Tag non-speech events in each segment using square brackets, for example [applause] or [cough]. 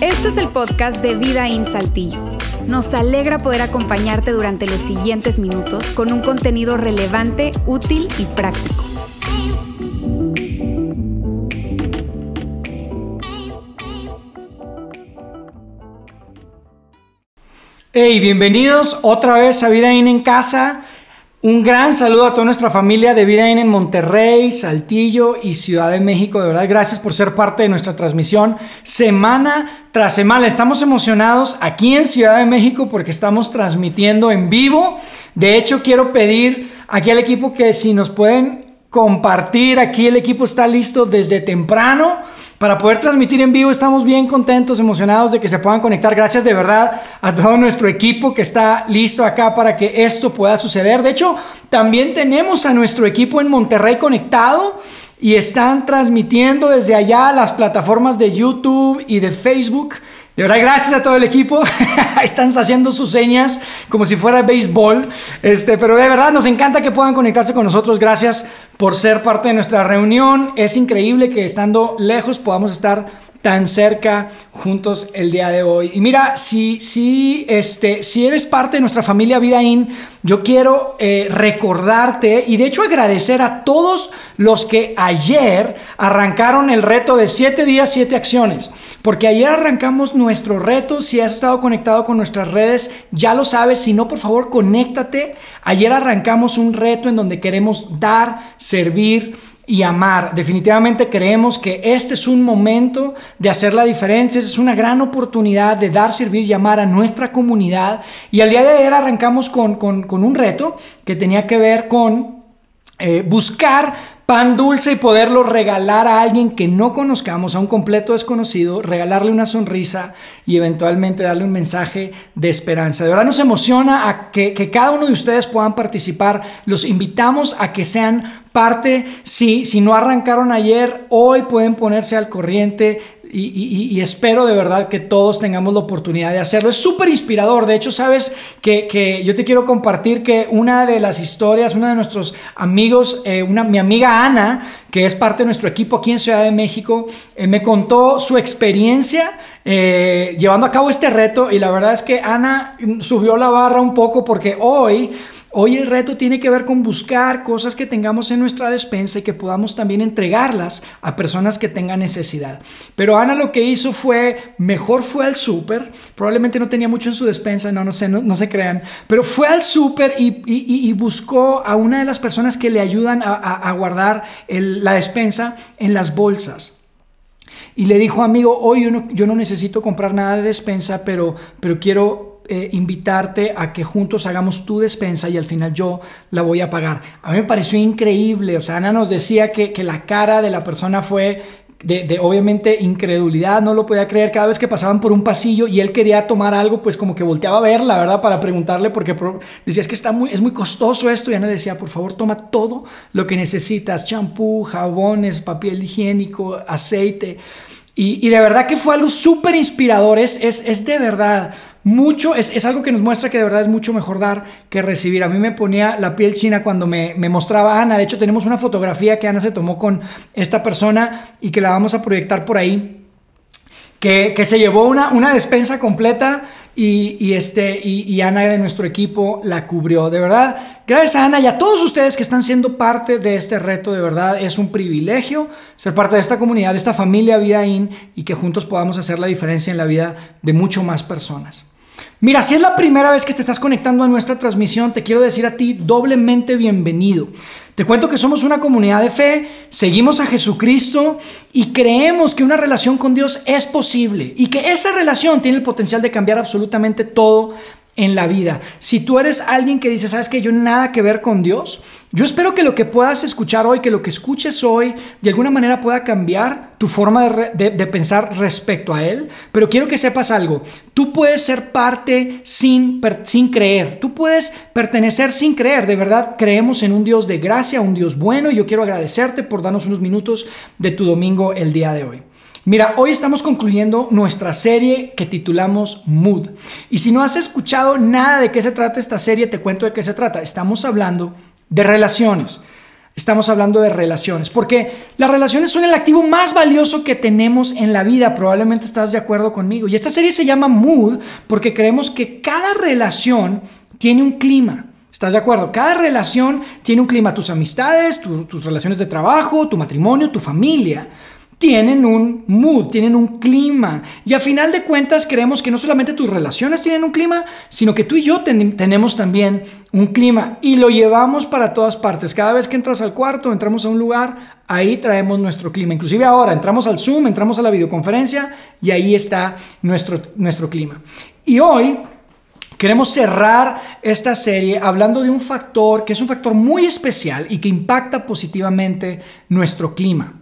Este es el podcast de Vida en Saltillo. Nos alegra poder acompañarte durante los siguientes minutos con un contenido relevante, útil y práctico. Hey, bienvenidos otra vez a Vida In en Casa. Un gran saludo a toda nuestra familia de Vida en Monterrey, Saltillo y Ciudad de México. De verdad, gracias por ser parte de nuestra transmisión semana tras semana. Estamos emocionados aquí en Ciudad de México porque estamos transmitiendo en vivo. De hecho, quiero pedir aquí al equipo que si nos pueden compartir, aquí el equipo está listo desde temprano para poder transmitir en vivo. Estamos bien contentos, emocionados de que se puedan conectar. Gracias de verdad a todo nuestro equipo que está listo acá para que esto pueda suceder. De hecho, también tenemos a nuestro equipo en Monterrey conectado y están transmitiendo desde allá las plataformas de YouTube y de Facebook. De verdad, gracias a todo el equipo. [laughs] Están haciendo sus señas como si fuera béisbol. Este, pero de verdad nos encanta que puedan conectarse con nosotros. Gracias por ser parte de nuestra reunión. Es increíble que estando lejos podamos estar tan cerca juntos el día de hoy. Y mira, si, si, este, si eres parte de nuestra familia Vidaín, yo quiero eh, recordarte y de hecho agradecer a todos los que ayer arrancaron el reto de 7 días, 7 acciones. Porque ayer arrancamos nuestro reto. Si has estado conectado con nuestras redes, ya lo sabes. Si no, por favor, conéctate. Ayer arrancamos un reto en donde queremos dar, servir y amar. Definitivamente creemos que este es un momento de hacer la diferencia, es una gran oportunidad de dar, servir y amar a nuestra comunidad. Y al día de ayer arrancamos con, con un reto que tenía que ver con eh, buscar pan dulce y poderlo regalar a alguien que no conozcamos, a un completo desconocido, regalarle una sonrisa y eventualmente darle un mensaje de esperanza. De verdad nos emociona a que, cada uno de ustedes puedan participar. Los invitamos a que sean parte. Si no arrancaron ayer, hoy pueden ponerse al corriente y, espero de verdad que todos tengamos la oportunidad de hacerlo. Es súper inspirador. De hecho, sabes que, yo te quiero compartir que una de las historias, uno de nuestros amigos, eh, una, mi amiga Ana, que es parte de nuestro equipo aquí en Ciudad de México, eh, me contó su experiencia eh, llevando a cabo este reto. Y la verdad es que Ana subió la barra un poco porque hoy Hoy el reto tiene que ver con buscar cosas que tengamos en nuestra despensa y que podamos también entregarlas a personas que tengan necesidad. Pero Ana lo que hizo fue, mejor fue al súper, probablemente no tenía mucho en su despensa, no, no sé, no, se crean, pero fue al súper y, buscó a una de las personas que le ayudan a, guardar la despensa en las bolsas. Y le dijo, amigo, hoy yo no, yo no necesito comprar nada de despensa, pero, pero quiero eh, invitarte a que juntos hagamos tu despensa y al final yo la voy a pagar. A mí me pareció increíble, o sea, Ana nos decía que, la cara de la persona fue de, obviamente incredulidad, no lo podía creer. Cada vez que pasaban por un pasillo y él quería tomar algo, pues como que volteaba a ver, la verdad, para preguntarle, porque decía, es que está muy, es muy costoso esto, y Ana decía, por favor, toma todo lo que necesitas, champú, jabones, papel higiénico, aceite. Y, de verdad que fue algo súper inspirador, es, es, es de verdad mucho, es, algo que nos muestra que de verdad es mucho mejor dar que recibir. A mí me ponía la piel china cuando me, mostraba Ana. De hecho, tenemos una fotografía que Ana se tomó con esta persona y que la vamos a proyectar por ahí. Que, se llevó una, una despensa completa y, este, y, Ana de nuestro equipo la cubrió. De verdad, gracias a Ana y a todos ustedes que están siendo parte de este reto, de verdad es un privilegio ser parte de esta comunidad, de esta familia Vidaín y que juntos podamos hacer la diferencia en la vida de mucho más personas. Mira, si es la primera vez que te estás conectando a nuestra transmisión, te quiero decir a ti doblemente bienvenido. Te cuento que somos una comunidad de fe, seguimos a Jesucristo y creemos que una relación con Dios es posible y que esa relación tiene el potencial de cambiar absolutamente todo en la vida. Si tú eres alguien que dice, sabes que yo nada que ver con Dios, yo espero que lo que puedas escuchar hoy, que lo que escuches hoy, de alguna manera pueda cambiar tu forma de, pensar respecto a Él. Pero quiero que sepas algo, tú puedes ser parte sin, sin creer, tú puedes pertenecer sin creer. De verdad, creemos en un Dios de gracia, un Dios bueno, y yo quiero agradecerte por darnos unos minutos de tu domingo el día de hoy. Mira, hoy estamos concluyendo nuestra serie que titulamos Mood. Y si no has escuchado nada de qué se trata esta serie, te cuento de qué se trata. Estamos hablando de relaciones. estamos hablando de relaciones, porque las relaciones son el activo más valioso que tenemos en la vida, probablemente estás de acuerdo conmigo. Y esta serie se llama Mood porque creemos que cada relación tiene un clima. ¿Estás de acuerdo? Cada relación tiene un clima, tus amistades, tus relaciones de trabajo, tu matrimonio, tu familia tienen un mood, tienen un clima. Y a final de cuentas creemos que no solamente tus relaciones tienen un clima, sino que tú y yo tenemos también un clima y lo llevamos para todas partes. Cada vez que entras al cuarto, entramos a un lugar, ahí traemos nuestro clima. Inclusive ahora entramos al Zoom, entramos a la videoconferencia y ahí está nuestro, nuestro clima. Y hoy Queremos cerrar esta serie hablando de un factor que es un factor muy especial y que impacta positivamente nuestro clima.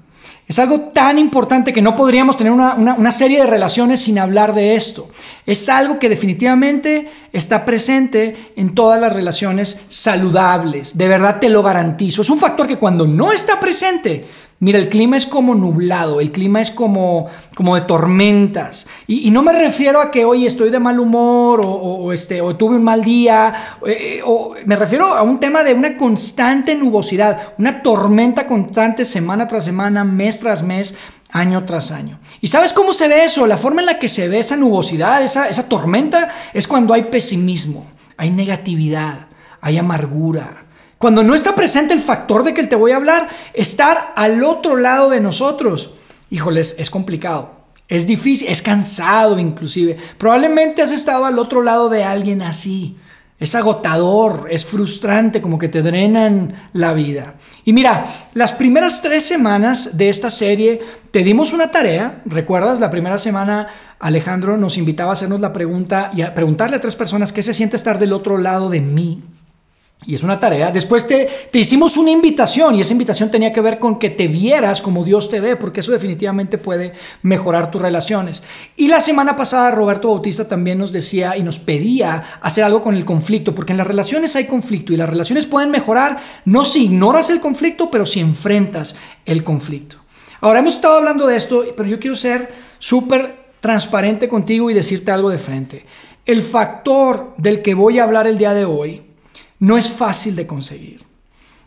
Es algo tan importante que no podríamos tener una, serie de relaciones sin hablar de esto. Es algo que definitivamente está presente en todas las relaciones saludables. De verdad te lo garantizo. Es un factor que cuando no está presente, Mira, el clima es como nublado, el clima es como, como de tormentas. Y, no me refiero a que hoy estoy de mal humor o, este, o tuve un mal día, eh, o me refiero a un tema de una constante nubosidad, una tormenta constante semana tras semana, mes tras mes, año tras año. ¿Y sabes cómo se ve eso? La forma en la que se ve esa nubosidad, esa, esa tormenta, es cuando hay pesimismo, hay negatividad, hay amargura cuando no está presente el factor de que te voy a hablar, estar al otro lado de nosotros, híjoles, es complicado. Es difícil, es cansado inclusive. Probablemente has estado al otro lado de alguien así. Es agotador, es frustrante, como que te drenan la vida. Y mira, las primeras tres semanas de esta serie te dimos una tarea. ¿Recuerdas? La primera semana Alejandro nos invitaba a hacernos la pregunta y a preguntarle a tres personas qué se siente estar del otro lado de mí. Y es una tarea. Después te, te, hicimos una invitación y esa invitación tenía que ver con que te vieras como Dios te ve, porque eso definitivamente puede mejorar tus relaciones. Y la semana pasada Roberto Bautista también nos decía y nos pedía hacer algo con el conflicto, porque en las relaciones hay conflicto y las relaciones pueden mejorar no si ignoras el conflicto, pero si enfrentas el conflicto. Ahora hemos estado hablando de esto, pero yo quiero ser súper transparente contigo y decirte algo de frente. El factor del que voy a hablar el día de hoy, no es fácil de conseguir.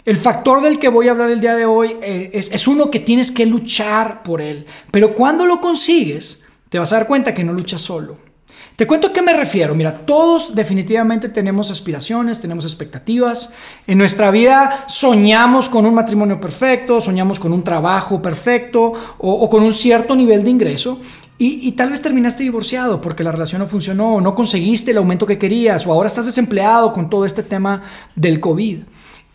El factor del que voy a hablar el día de hoy eh, es, uno que tienes que luchar por él. Pero cuando lo consigues, te vas a dar cuenta que no luchas solo. Te cuento a qué me refiero. Mira, todos definitivamente tenemos aspiraciones, tenemos expectativas. En nuestra vida soñamos con un matrimonio perfecto, soñamos con un trabajo perfecto o con un cierto nivel de ingreso. Y, tal vez terminaste divorciado porque la relación no funcionó, no conseguiste el aumento que querías, o ahora estás desempleado con todo este tema del COVID.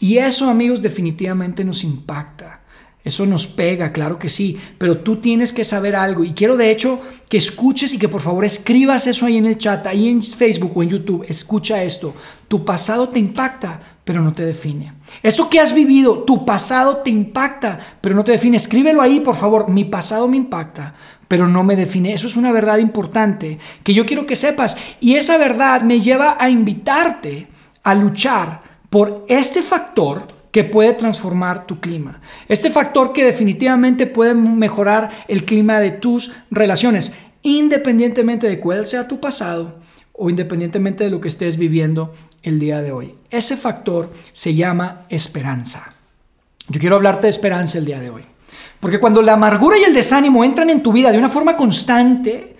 Y eso, amigos, definitivamente nos impacta. Eso nos pega, claro que sí, pero tú tienes que saber algo. Y quiero de hecho que escuches y que por favor escribas eso ahí en el chat, ahí en Facebook o en YouTube. Escucha esto. Tu pasado te impacta, pero no te define. Eso que has vivido, tu pasado te impacta, pero no te define. Escríbelo ahí, por favor. Mi pasado me impacta, pero no me define. Eso es una verdad importante que yo quiero que sepas. Y esa verdad me lleva a invitarte a luchar por este factor que puede transformar tu clima. Este factor que definitivamente puede mejorar el clima de tus relaciones, independientemente de cuál sea tu pasado o independientemente de lo que estés viviendo el día de hoy. Ese factor se llama esperanza. Yo quiero hablarte de esperanza el día de hoy. Porque cuando la amargura y el desánimo entran en tu vida de una forma constante,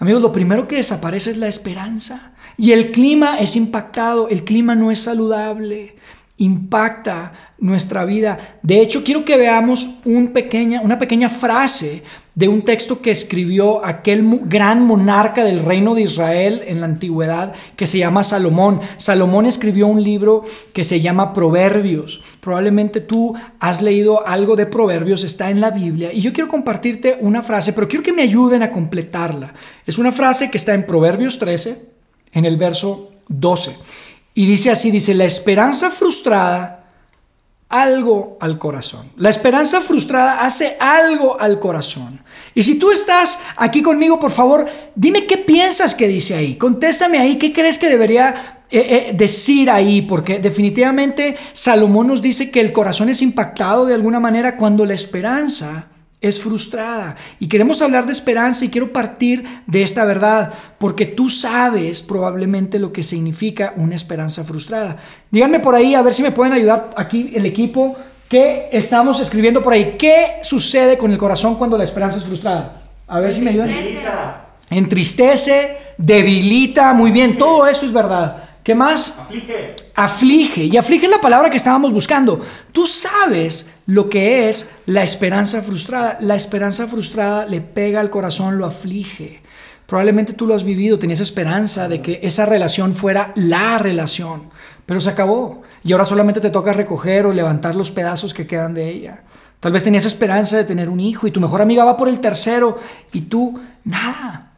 amigos, lo primero que desaparece es la esperanza. Y el clima es impactado, el clima no es saludable, impacta nuestra vida. De hecho, quiero que veamos una pequeña frase de un texto que escribió aquel gran monarca del reino de Israel en la antigüedad que se llama Salomón. Salomón escribió un libro que se llama Proverbios. Probablemente tú has leído algo de Proverbios, está en la Biblia. Y yo quiero compartirte una frase, pero quiero que me ayuden a completarla. Es una frase que está en Proverbios 13, en el verso 12. Y dice así, dice, la esperanza frustrada algo al corazón. La esperanza frustrada hace algo al corazón. Y si tú estás aquí conmigo, por favor, dime qué piensas que dice ahí. Contéstame ahí, ¿qué crees que debería eh, eh, decir ahí? Porque definitivamente Salomón nos dice que el corazón es impactado de alguna manera cuando la esperanza es frustrada. Y queremos hablar de esperanza y quiero partir de esta verdad, porque tú sabes probablemente lo que significa una esperanza frustrada. Díganme por ahí, a ver si me pueden ayudar aquí el equipo. ¿Qué estamos escribiendo por ahí? ¿Qué sucede con el corazón cuando la esperanza es frustrada? A ver si me ayudan. Entristece, debilita, muy bien, todo eso es verdad. ¿Qué más? Aflige. Aflige. Y aflige es la palabra que estábamos buscando. Tú sabes lo que es la esperanza frustrada. La esperanza frustrada le pega al corazón, lo aflige. Probablemente tú lo has vivido, tenías esperanza de que esa relación fuera la relación, pero se acabó. Y ahora solamente te toca recoger o levantar los pedazos que quedan de ella. Tal vez tenías esperanza de tener un hijo y tu mejor amiga va por el tercero y tú nada.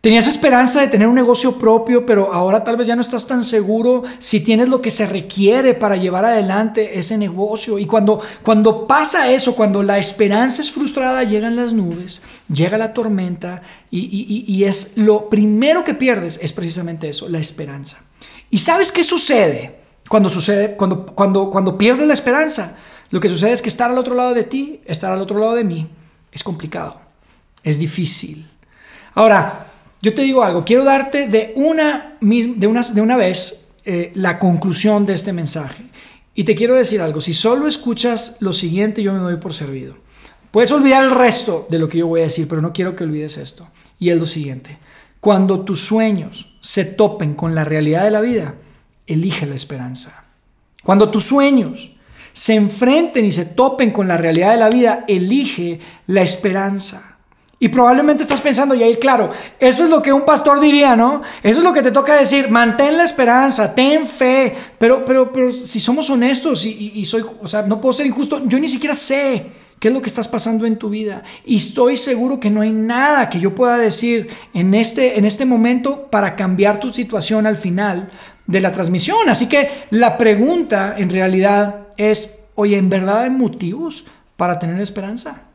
Tenías esperanza de tener un negocio propio, pero ahora tal vez ya no estás tan seguro si tienes lo que se requiere para llevar adelante ese negocio. Y cuando, cuando pasa eso, cuando la esperanza es frustrada, llegan las nubes, llega la tormenta y, y es lo primero que pierdes es precisamente eso, la esperanza. ¿Y sabes qué sucede cuando sucede cuando, cuando, cuando pierdes la esperanza? Lo que sucede es que estar al otro lado de ti, estar al otro lado de mí, es complicado, es difícil. Ahora, yo te digo algo, quiero darte de una, de una, de una vez eh, la conclusión de este mensaje. Y te quiero decir algo, si solo escuchas lo siguiente, yo me doy por servido. Puedes olvidar el resto de lo que yo voy a decir, pero no quiero que olvides esto. Y es lo siguiente, cuando tus sueños se topen con la realidad de la vida, elige la esperanza. Cuando tus sueños se enfrenten y se topen con la realidad de la vida, elige la esperanza. Y probablemente estás pensando, y claro, eso es lo que un pastor diría, ¿no? Eso es lo que te toca decir, mantén la esperanza, ten fe, pero, pero, pero si somos honestos y, soy, o sea, no puedo ser injusto, yo ni siquiera sé qué es lo que estás pasando en tu vida. Y estoy seguro que no hay nada que yo pueda decir en este, en este momento para cambiar tu situación al final de la transmisión. Así que la pregunta en realidad es, oye, ¿en verdad hay motivos para tener esperanza?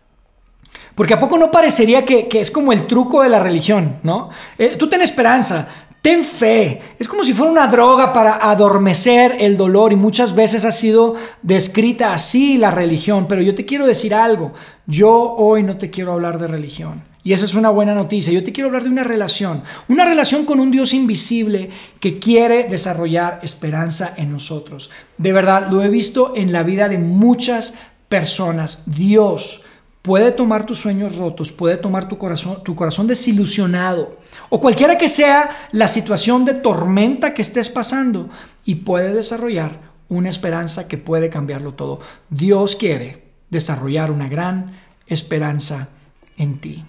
Porque a poco no parecería que, es como el truco de la religión, ¿no? Eh, tú ten esperanza, ten fe. Es como si fuera una droga para adormecer el dolor y muchas veces ha sido descrita así la religión. Pero yo te quiero decir algo, yo hoy no te quiero hablar de religión. Y esa es una buena noticia. Yo te quiero hablar de una relación, una relación con un Dios invisible que quiere desarrollar esperanza en nosotros. De verdad, lo he visto en la vida de muchas personas. Dios puede tomar tus sueños rotos, puede tomar tu corazón, tu corazón desilusionado o cualquiera que sea la situación de tormenta que estés pasando y puede desarrollar una esperanza que puede cambiarlo todo. Dios quiere desarrollar una gran esperanza en ti.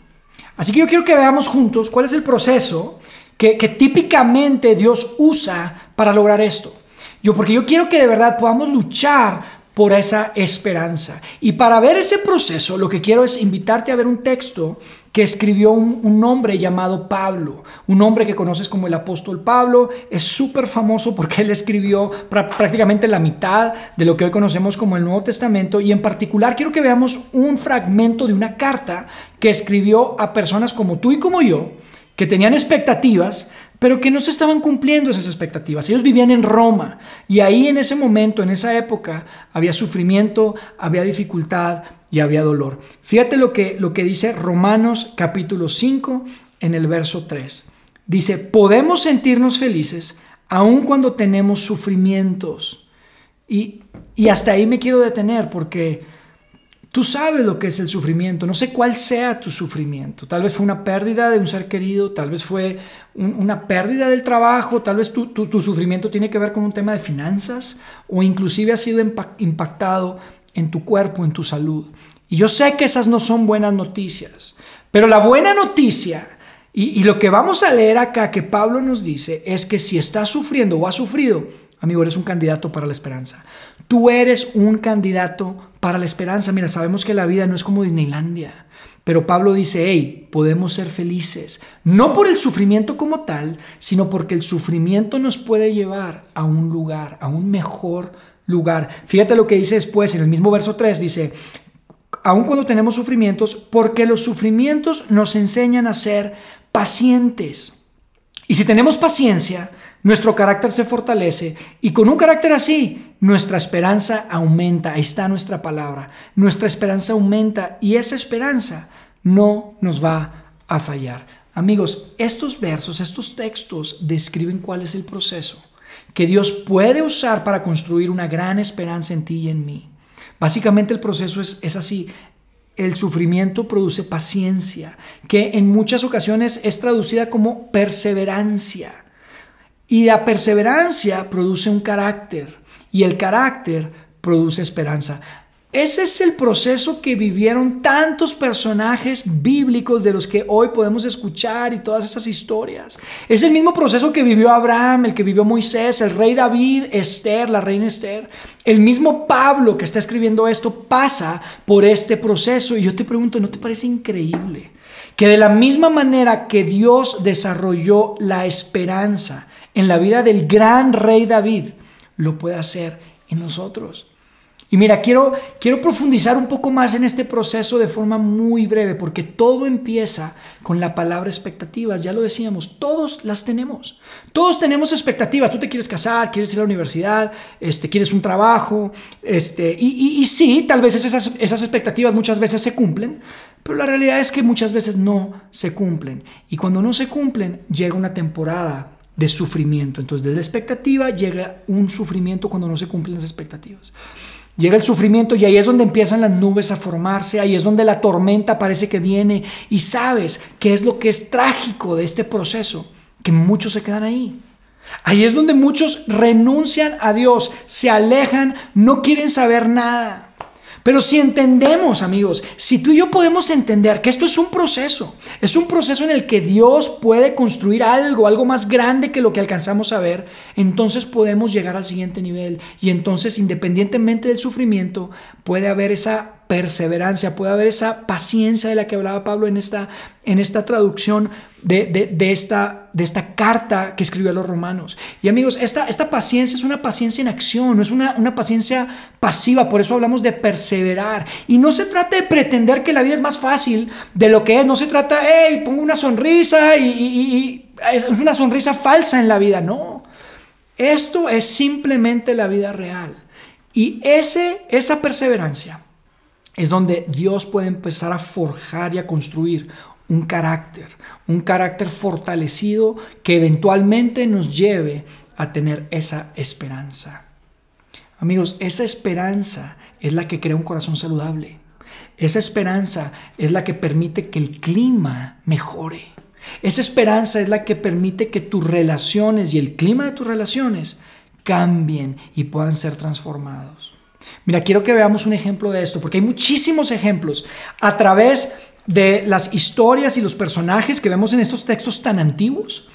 Así que yo quiero que veamos juntos cuál es el proceso que, que típicamente Dios usa para lograr esto. Yo, porque yo quiero que de verdad podamos luchar por esa esperanza. Y para ver ese proceso, lo que quiero es invitarte a ver un texto que escribió un, hombre llamado Pablo, un hombre que conoces como el apóstol Pablo, es súper famoso porque él escribió prácticamente la mitad de lo que hoy conocemos como el Nuevo Testamento y en particular quiero que veamos un fragmento de una carta que escribió a personas como tú y como yo, que tenían expectativas, pero que no se estaban cumpliendo esas expectativas. Ellos vivían en Roma y ahí en ese momento, en esa época, había sufrimiento, había dificultad y había dolor. Fíjate lo que, lo que dice Romanos capítulo 5 en el verso 3. Dice, podemos sentirnos felices aun cuando tenemos sufrimientos. Y, y hasta ahí me quiero detener porque Tú sabes lo que es el sufrimiento, no sé cuál sea tu sufrimiento. Tal vez fue una pérdida de un ser querido, tal vez fue una pérdida del trabajo, tal vez tu, sufrimiento tiene que ver con un tema de finanzas o inclusive ha sido impactado en tu cuerpo, en tu salud. Y yo sé que esas no son buenas noticias, pero la buena noticia y, y lo que vamos a leer acá que Pablo nos dice es que si estás sufriendo o has sufrido, amigo, eres un candidato para la esperanza. Tú eres un candidato para la esperanza. Mira, sabemos que la vida no es como Disneylandia, pero Pablo dice, hey, podemos ser felices, no por el sufrimiento como tal, sino porque el sufrimiento nos puede llevar a un lugar, a un mejor lugar. Fíjate lo que dice después, en el mismo verso 3, dice, aun cuando tenemos sufrimientos, porque los sufrimientos nos enseñan a ser pacientes. Y si tenemos paciencia, nuestro carácter se fortalece y con un carácter así, nuestra esperanza aumenta. Ahí está nuestra palabra. Nuestra esperanza aumenta y esa esperanza no nos va a fallar. Amigos, estos versos, estos textos describen cuál es el proceso que Dios puede usar para construir una gran esperanza en ti y en mí. Básicamente el proceso es, es así. El sufrimiento produce paciencia, que en muchas ocasiones es traducida como perseverancia. Y la perseverancia produce un carácter y el carácter produce esperanza. Ese es el proceso que vivieron tantos personajes bíblicos de los que hoy podemos escuchar y todas esas historias. Es el mismo proceso que vivió Abraham, el que vivió Moisés, el rey David, Esther, la reina Esther. El mismo Pablo que está escribiendo esto pasa por este proceso. Y yo te pregunto, ¿no te parece increíble? Que de la misma manera que Dios desarrolló la esperanza en la vida del gran rey David, lo puede hacer en nosotros. Y mira, quiero, quiero profundizar un poco más en este proceso de forma muy breve, porque todo empieza con la palabra expectativas. Ya lo decíamos, todos las tenemos. Todos tenemos expectativas. Tú te quieres casar, quieres ir a la universidad, este, quieres un trabajo. Este, y, y, sí, tal vez esas, esas expectativas muchas veces se cumplen, pero la realidad es que muchas veces no se cumplen. Y cuando no se cumplen, llega una temporada de sufrimiento. Entonces, desde la expectativa llega un sufrimiento cuando no se cumplen las expectativas. Llega el sufrimiento y ahí es donde empiezan las nubes a formarse, ahí es donde la tormenta parece que viene y sabes qué es lo que es trágico de este proceso, que muchos se quedan ahí. Ahí es donde muchos renuncian a Dios, se alejan, no quieren saber nada. Pero si entendemos, amigos, si tú y yo podemos entender que esto es un proceso, es un proceso en el que Dios puede construir algo, algo más grande que lo que alcanzamos a ver, entonces podemos llegar al siguiente nivel. Y entonces, independientemente del sufrimiento, puede haber esa perseverancia, puede haber esa paciencia de la que hablaba Pablo en esta, en esta traducción de, esta, de esta carta que escribió a los romanos. Y amigos, esta, esta paciencia es una paciencia en acción, no es una, una paciencia pasiva, por eso hablamos de perseverar. Y no se trata de pretender que la vida es más fácil de lo que es, no se trata, hey, pongo una sonrisa y, y es una sonrisa falsa en la vida, no. Esto es simplemente la vida real. Y ese, esa perseverancia es donde Dios puede empezar a forjar y a construir un carácter, un carácter fortalecido que eventualmente nos lleve a tener esa esperanza. Amigos, esa esperanza es la que crea un corazón saludable. Esa esperanza es la que permite que el clima mejore. Esa esperanza es la que permite que tus relaciones y el clima de tus relaciones cambien y puedan ser transformados. Mira, quiero que veamos un ejemplo de esto, porque hay muchísimos ejemplos a través de las historias y los personajes que vemos en estos textos tan antiguos.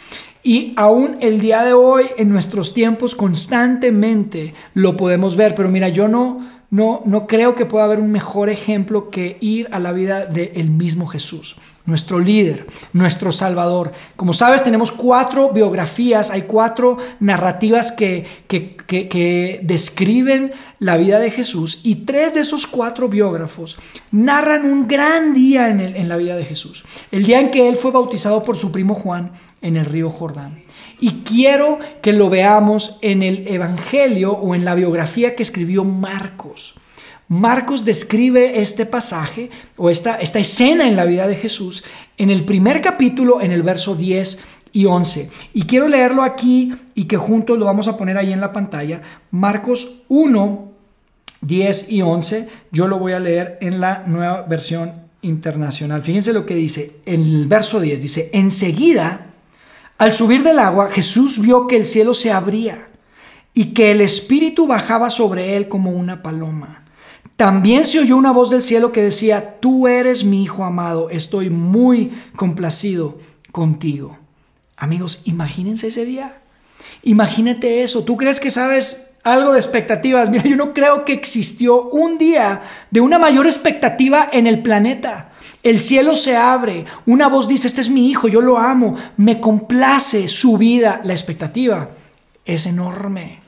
Y aún el día de hoy, en nuestros tiempos, constantemente lo podemos ver. Pero mira, yo no, no, no creo que pueda haber un mejor ejemplo que ir a la vida del mismo Jesús nuestro líder, nuestro Salvador. Como sabes, tenemos cuatro biografías, hay cuatro narrativas que, que, describen la vida de Jesús y tres de esos cuatro biógrafos narran un gran día en, en la vida de Jesús, el día en que él fue bautizado por su primo Juan en el río Jordán. Y quiero que lo veamos en el Evangelio o en la biografía que escribió Marcos. Marcos describe este pasaje o esta, escena en la vida de Jesús en el primer capítulo, en el verso 10 y 11. Y quiero leerlo aquí y que juntos lo vamos a poner ahí en la pantalla. Marcos 1, 10 y 11. Yo lo voy a leer en la nueva versión internacional. Fíjense lo que dice en el verso 10. Dice, enseguida, al subir del agua, Jesús vio que el cielo se abría y que el Espíritu bajaba sobre él como una paloma. También se oyó una voz del cielo que decía, tú eres mi Hijo amado, estoy muy complacido contigo. Amigos, imagínense ese día. Imagínate eso. ¿Tú crees que sabes algo de expectativas? Mira, yo no creo que existió un día de una mayor expectativa en el planeta. El cielo se abre, una voz dice, este es mi hijo, yo lo amo, me complace su vida. La expectativa es enorme.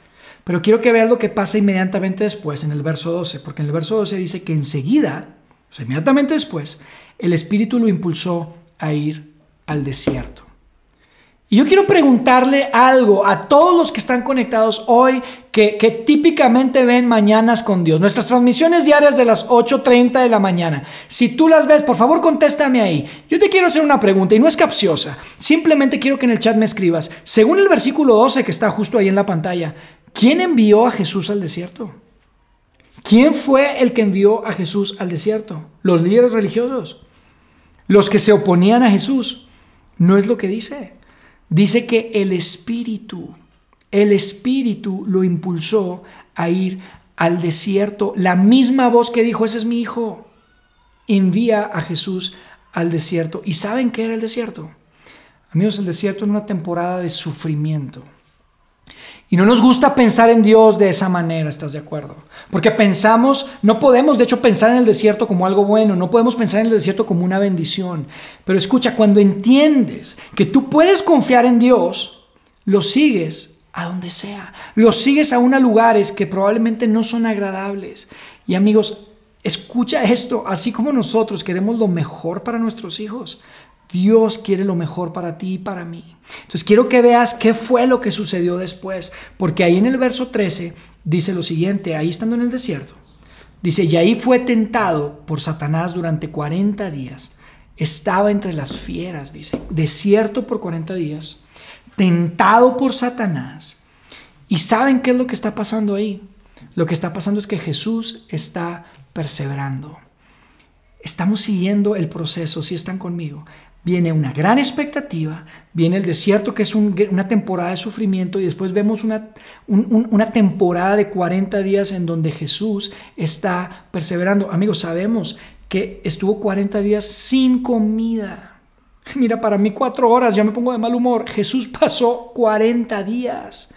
Pero quiero que veas lo que pasa inmediatamente después, en el verso 12, porque en el verso 12 dice que enseguida, o sea, inmediatamente después, el Espíritu lo impulsó a ir al desierto. Y yo quiero preguntarle algo a todos los que están conectados hoy, que, que, típicamente ven mañanas con Dios. Nuestras transmisiones diarias de las 8.30 de la mañana. Si tú las ves, por favor contéstame ahí. Yo te quiero hacer una pregunta y no es capciosa. Simplemente quiero que en el chat me escribas. Según el versículo 12 que está justo ahí en la pantalla, ¿Quién envió a Jesús al desierto? ¿Quién fue el que envió a Jesús al desierto? Los líderes religiosos. Los que se oponían a Jesús. No es lo que dice. Dice que el Espíritu, el Espíritu lo impulsó a ir al desierto. La misma voz que dijo, ese es mi hijo, envía a Jesús al desierto. ¿Y saben qué era el desierto? Amigos, el desierto es una temporada de sufrimiento. Y no nos gusta pensar en Dios de esa manera, ¿estás de acuerdo? Porque pensamos, no podemos de hecho pensar en el desierto como algo bueno, no podemos pensar en el desierto como una bendición. Pero escucha, cuando entiendes que tú puedes confiar en Dios, lo sigues a donde sea, lo sigues a unos lugares que probablemente no son agradables. Y amigos, escucha esto, así como nosotros queremos lo mejor para nuestros hijos, Dios quiere lo mejor para ti y para mí. Entonces quiero que veas qué fue lo que sucedió después, porque ahí en el verso 13 dice lo siguiente, ahí estando en el desierto, dice, y ahí fue tentado por Satanás durante 40 días. Estaba entre las fieras, dice, desierto por 40 días, tentado por Satanás. ¿Y saben qué es lo que está pasando ahí? Lo que está pasando es que Jesús está perseverando. Estamos siguiendo el proceso, si están conmigo viene una gran expectativa, viene el desierto que es una temporada de sufrimiento y después vemos una, una temporada de 40 días en donde Jesús está perseverando. Amigos, sabemos que estuvo 40 días sin comida. Mira, para mí cuatro horas, ya me pongo de mal humor. Jesús pasó 40 días.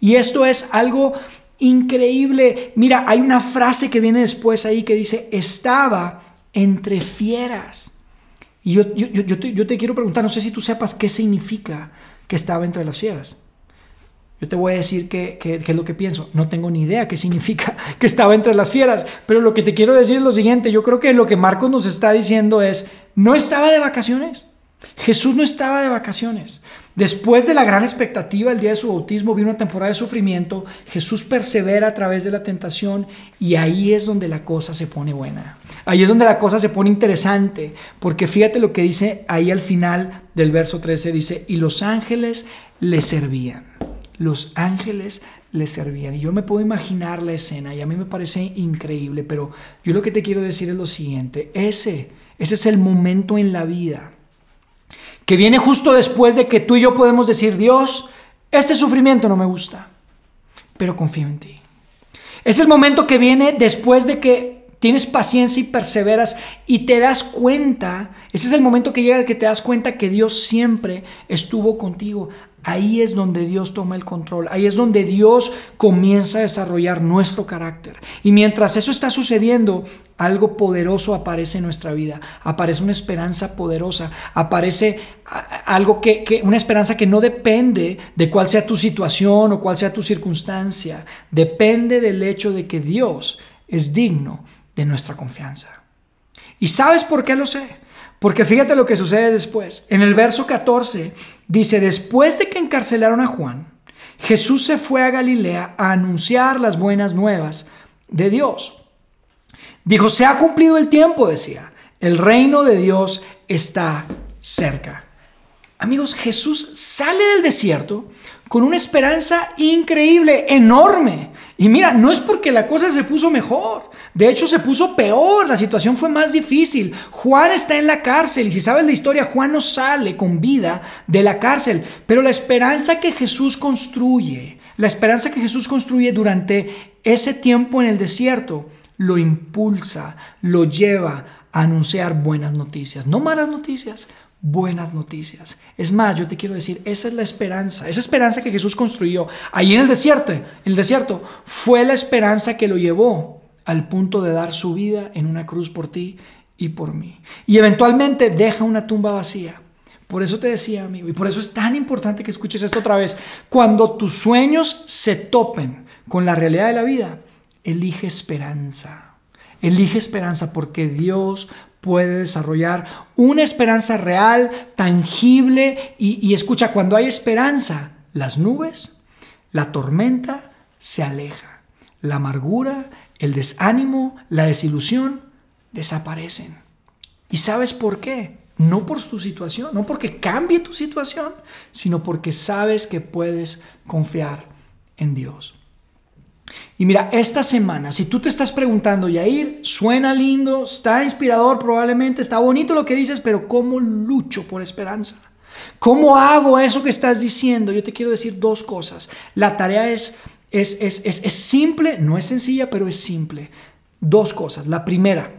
Y esto es algo increíble. Mira, hay una frase que viene después ahí que dice, estaba entre fieras. Y yo, yo, te, quiero preguntar, no sé si tú sepas qué significa que estaba entre las fieras. Yo te voy a decir qué, es lo que pienso. No tengo ni idea qué significa [laughs] que estaba entre las fieras, pero lo que te quiero decir es lo siguiente. Yo creo que lo que Marcos nos está diciendo es, no estaba de vacaciones. Jesús no estaba de vacaciones. Después de la gran expectativa el día de su bautismo, vino una temporada de sufrimiento, Jesús persevera a través de la tentación y ahí es donde la cosa se pone buena. Ahí es donde la cosa se pone interesante, porque fíjate lo que dice ahí al final del verso 13, dice, y los ángeles le servían. Los ángeles le servían. Y yo me puedo imaginar la escena y a mí me parece increíble, pero yo lo que te quiero decir es lo siguiente, ese, ese es el momento en la vida que viene justo después de que tú y yo podemos decir, Dios, este sufrimiento no me gusta, pero confío en ti. Es el momento que viene después de que tienes paciencia y perseveras y te das cuenta, ese es el momento que llega que te das cuenta que Dios siempre estuvo contigo. Ahí es donde Dios toma el control, ahí es donde Dios comienza a desarrollar nuestro carácter. Y mientras eso está sucediendo, algo poderoso aparece en nuestra vida, aparece una esperanza poderosa, aparece algo que, una esperanza que no depende de cuál sea tu situación o cuál sea tu circunstancia, depende del hecho de que Dios es digno de nuestra confianza. ¿Y sabes por qué lo sé? Porque fíjate lo que sucede después. En el verso 14 dice, después de que encarcelaron a Juan, Jesús se fue a Galilea a anunciar las buenas nuevas de Dios. Dijo, se ha cumplido el tiempo, decía, el reino de Dios está cerca. Amigos, Jesús sale del desierto con una esperanza increíble, enorme. Y mira, no es porque la cosa se puso mejor, de hecho se puso peor, la situación fue más difícil. Juan está en la cárcel. Y si sabes la historia, Juan no sale con vida de la cárcel, pero la esperanza que Jesús construye, la esperanza que Jesús construye durante ese tiempo en el desierto, lo impulsa, lo lleva a anunciar buenas noticias, no malas noticias, buenas noticias. Es más, yo te quiero decir, esa es la esperanza, esa esperanza que Jesús construyó ahí en el desierto, el desierto, fue la esperanza que lo llevó al punto de dar su vida en una cruz por ti y por mí. Y eventualmente deja una tumba vacía. Por eso te decía, amigo, y por eso es tan importante que escuches esto otra vez. Cuando tus sueños se topen con la realidad de la vida, elige esperanza. Elige esperanza porque Dios puede desarrollar una esperanza real, tangible y, escucha, cuando hay esperanza, las nubes, la tormenta se aleja, la amargura, el desánimo, la desilusión desaparecen. ¿Y sabes por qué? No por tu situación, no porque cambie tu situación, sino porque sabes que puedes confiar en Dios. Y mira, esta semana, si tú te estás preguntando, Yair, suena lindo, está inspirador probablemente, está bonito lo que dices, pero ¿cómo lucho por esperanza? ¿Cómo hago eso que estás diciendo? Yo te quiero decir dos cosas. La tarea es, es, es, es, simple, no es sencilla, pero es simple. Dos cosas. La primera,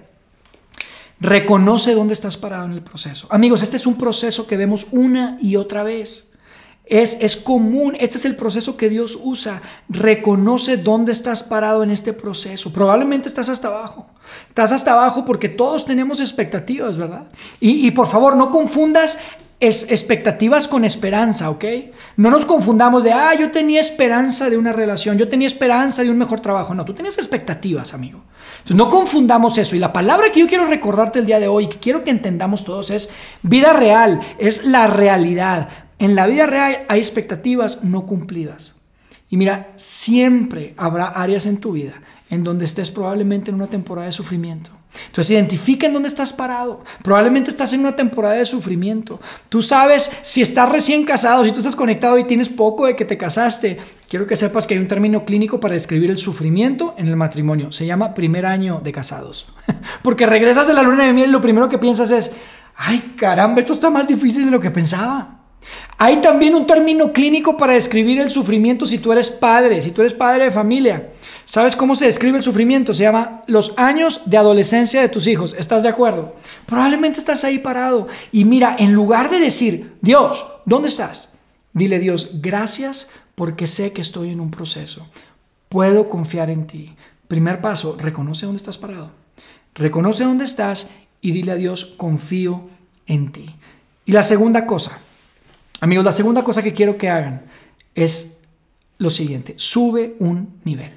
reconoce dónde estás parado en el proceso. Amigos, este es un proceso que vemos una y otra vez. Es, es, común, este es el proceso que Dios usa. Reconoce dónde estás parado en este proceso. Probablemente estás hasta abajo. Estás hasta abajo porque todos tenemos expectativas, ¿verdad? Y, y por favor, no confundas es expectativas con esperanza, ¿ok? No nos confundamos de, ah, yo tenía esperanza de una relación, yo tenía esperanza de un mejor trabajo. No, tú tenías expectativas, amigo. Entonces, no confundamos eso. Y la palabra que yo quiero recordarte el día de hoy, que quiero que entendamos todos, es vida real, es la realidad. En la vida real hay expectativas no cumplidas. Y mira, siempre habrá áreas en tu vida en donde estés probablemente en una temporada de sufrimiento. Entonces identifica en dónde estás parado. Probablemente estás en una temporada de sufrimiento. Tú sabes si estás recién casado, si tú estás conectado y tienes poco de que te casaste. Quiero que sepas que hay un término clínico para describir el sufrimiento en el matrimonio. Se llama primer año de casados. [laughs] Porque regresas de la luna de miel y lo primero que piensas es, ay caramba, esto está más difícil de lo que pensaba. Hay también un término clínico para describir el sufrimiento si tú eres padre, si tú eres padre de familia. ¿Sabes cómo se describe el sufrimiento? Se llama los años de adolescencia de tus hijos. ¿Estás de acuerdo? Probablemente estás ahí parado y mira, en lugar de decir, Dios, ¿dónde estás? Dile, Dios, gracias porque sé que estoy en un proceso. Puedo confiar en ti. Primer paso, reconoce dónde estás parado. Reconoce dónde estás y dile a Dios, confío en ti. Y la segunda cosa, amigos, la segunda cosa que quiero que hagan es lo siguiente, sube un nivel.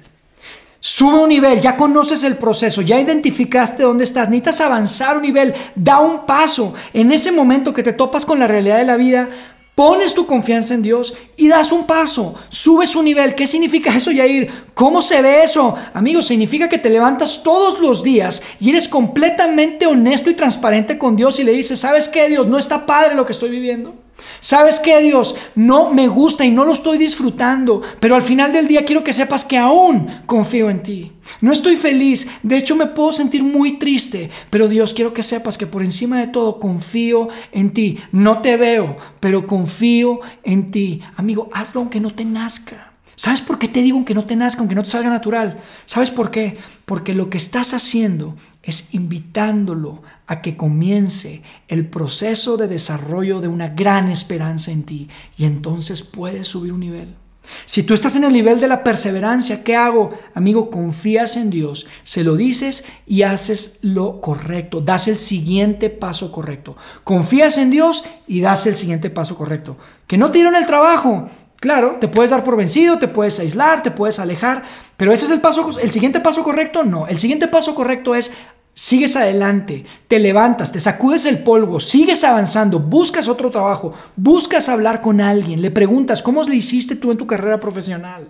Sube un nivel, ya conoces el proceso, ya identificaste dónde estás, necesitas avanzar un nivel, da un paso. En ese momento que te topas con la realidad de la vida, pones tu confianza en Dios y das un paso, subes un nivel. ¿Qué significa eso, Yair? ¿Cómo se ve eso? Amigo, significa que te levantas todos los días y eres completamente honesto y transparente con Dios y le dices, ¿sabes qué, Dios? No está padre lo que estoy viviendo. ¿Sabes qué, Dios? No me gusta y no lo estoy disfrutando, pero al final del día quiero que sepas que aún confío en ti. No estoy feliz, de hecho me puedo sentir muy triste, pero Dios quiero que sepas que por encima de todo confío en ti. No te veo, pero confío en ti. Amigo, hazlo aunque no te nazca. ¿Sabes por qué te digo aunque no te nazca, aunque no te salga natural? ¿Sabes por qué? Porque lo que estás haciendo es invitándolo a que comience el proceso de desarrollo de una gran esperanza en ti y entonces puedes subir un nivel. Si tú estás en el nivel de la perseverancia, ¿qué hago? Amigo, confías en Dios, se lo dices y haces lo correcto, das el siguiente paso correcto. Confías en Dios y das el siguiente paso correcto. Que no te dieron el trabajo, Claro, te puedes dar por vencido, te puedes aislar, te puedes alejar, pero ese es el paso, el siguiente paso correcto, no. El siguiente paso correcto es sigues adelante, te levantas, te sacudes el polvo, sigues avanzando, buscas otro trabajo, buscas hablar con alguien, le preguntas cómo le hiciste tú en tu carrera profesional.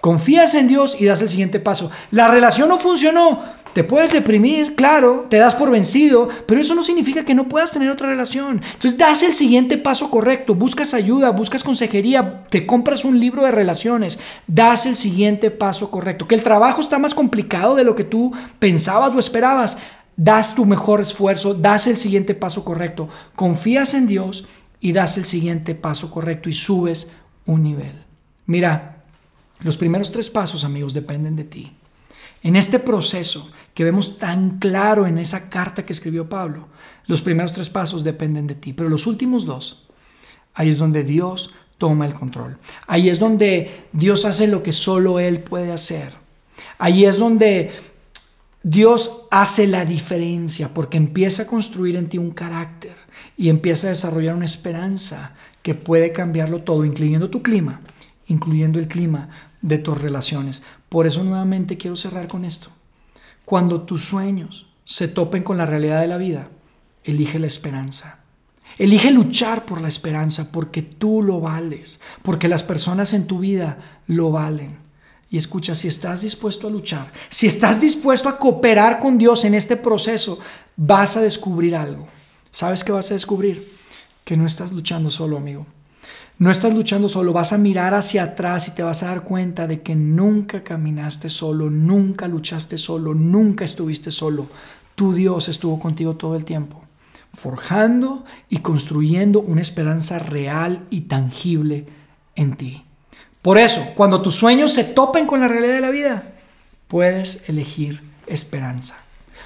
Confías en Dios y das el siguiente paso. La relación no funcionó. Te puedes deprimir, claro, te das por vencido, pero eso no significa que no puedas tener otra relación. Entonces das el siguiente paso correcto, buscas ayuda, buscas consejería, te compras un libro de relaciones, das el siguiente paso correcto. Que el trabajo está más complicado de lo que tú pensabas o esperabas, das tu mejor esfuerzo, das el siguiente paso correcto, confías en Dios y das el siguiente paso correcto y subes un nivel. Mira, los primeros tres pasos, amigos, dependen de ti. En este proceso que vemos tan claro en esa carta que escribió Pablo, los primeros tres pasos dependen de ti, pero los últimos dos, ahí es donde Dios toma el control. Ahí es donde Dios hace lo que solo Él puede hacer. Ahí es donde Dios hace la diferencia porque empieza a construir en ti un carácter y empieza a desarrollar una esperanza que puede cambiarlo todo, incluyendo tu clima, incluyendo el clima de tus relaciones. Por eso nuevamente quiero cerrar con esto. Cuando tus sueños se topen con la realidad de la vida, elige la esperanza. Elige luchar por la esperanza porque tú lo vales, porque las personas en tu vida lo valen. Y escucha, si estás dispuesto a luchar, si estás dispuesto a cooperar con Dios en este proceso, vas a descubrir algo. ¿Sabes qué vas a descubrir? Que no estás luchando solo, amigo No estás luchando solo, vas a mirar hacia atrás y te vas a dar cuenta de que nunca caminaste solo, nunca luchaste solo, nunca estuviste solo. Tu Dios estuvo contigo todo el tiempo, forjando y construyendo una esperanza real y tangible en ti. Por eso, cuando tus sueños se topen con la realidad de la vida, puedes elegir esperanza.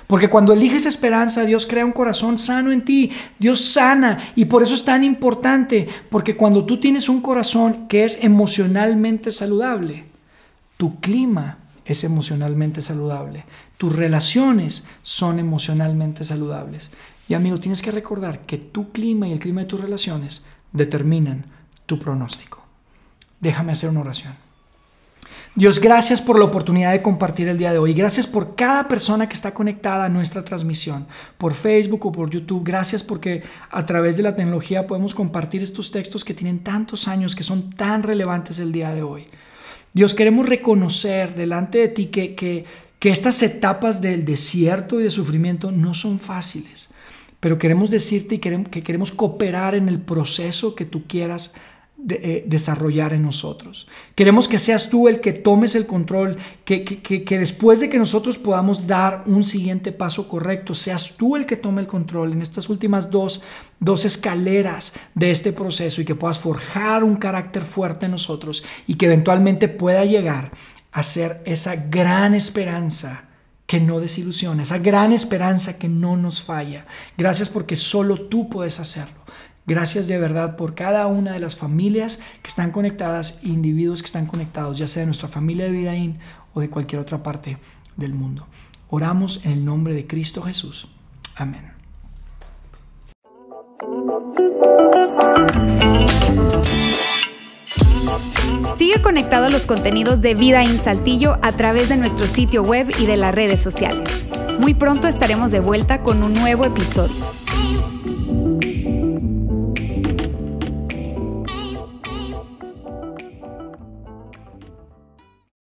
Porque cuando eliges esperanza, Dios crea un corazón sano en ti. Dios sana. Y por eso es tan importante. Porque cuando tú tienes un corazón que es emocionalmente saludable, tu clima es emocionalmente saludable. Tus relaciones son emocionalmente saludables. Y amigo, tienes que recordar que tu clima y el clima de tus relaciones determinan tu pronóstico. Déjame hacer una oración. Dios, gracias por la oportunidad de compartir el día de hoy. Gracias por cada persona que está conectada a nuestra transmisión, por Facebook o por YouTube. Gracias porque a través de la tecnología podemos compartir estos textos que tienen tantos años, que son tan relevantes el día de hoy. Dios, queremos reconocer delante de ti que, que, estas etapas del desierto y de sufrimiento no son fáciles, pero queremos decirte y que queremos cooperar en el proceso que tú quieras eh, desarrollar en nosotros. Queremos que seas tú el que tomes el control, que, que, después de que nosotros podamos dar un siguiente paso correcto, seas tú el que tome el control en estas últimas dos, dos escaleras de este proceso y que puedas forjar un carácter fuerte en nosotros y que eventualmente pueda llegar a ser esa gran esperanza que no desilusiona, esa gran esperanza que no nos falla. Gracias porque solo tú puedes hacerlo. Gracias de verdad por cada una de las familias que están conectadas, individuos que están conectados, ya sea de nuestra familia de Vidaín o de cualquier otra parte del mundo. Oramos en el nombre de Cristo Jesús. Amén. Sigue conectado a los contenidos de Vida Saltillo a través de nuestro sitio web y de las redes sociales. Muy pronto estaremos de vuelta con un nuevo episodio.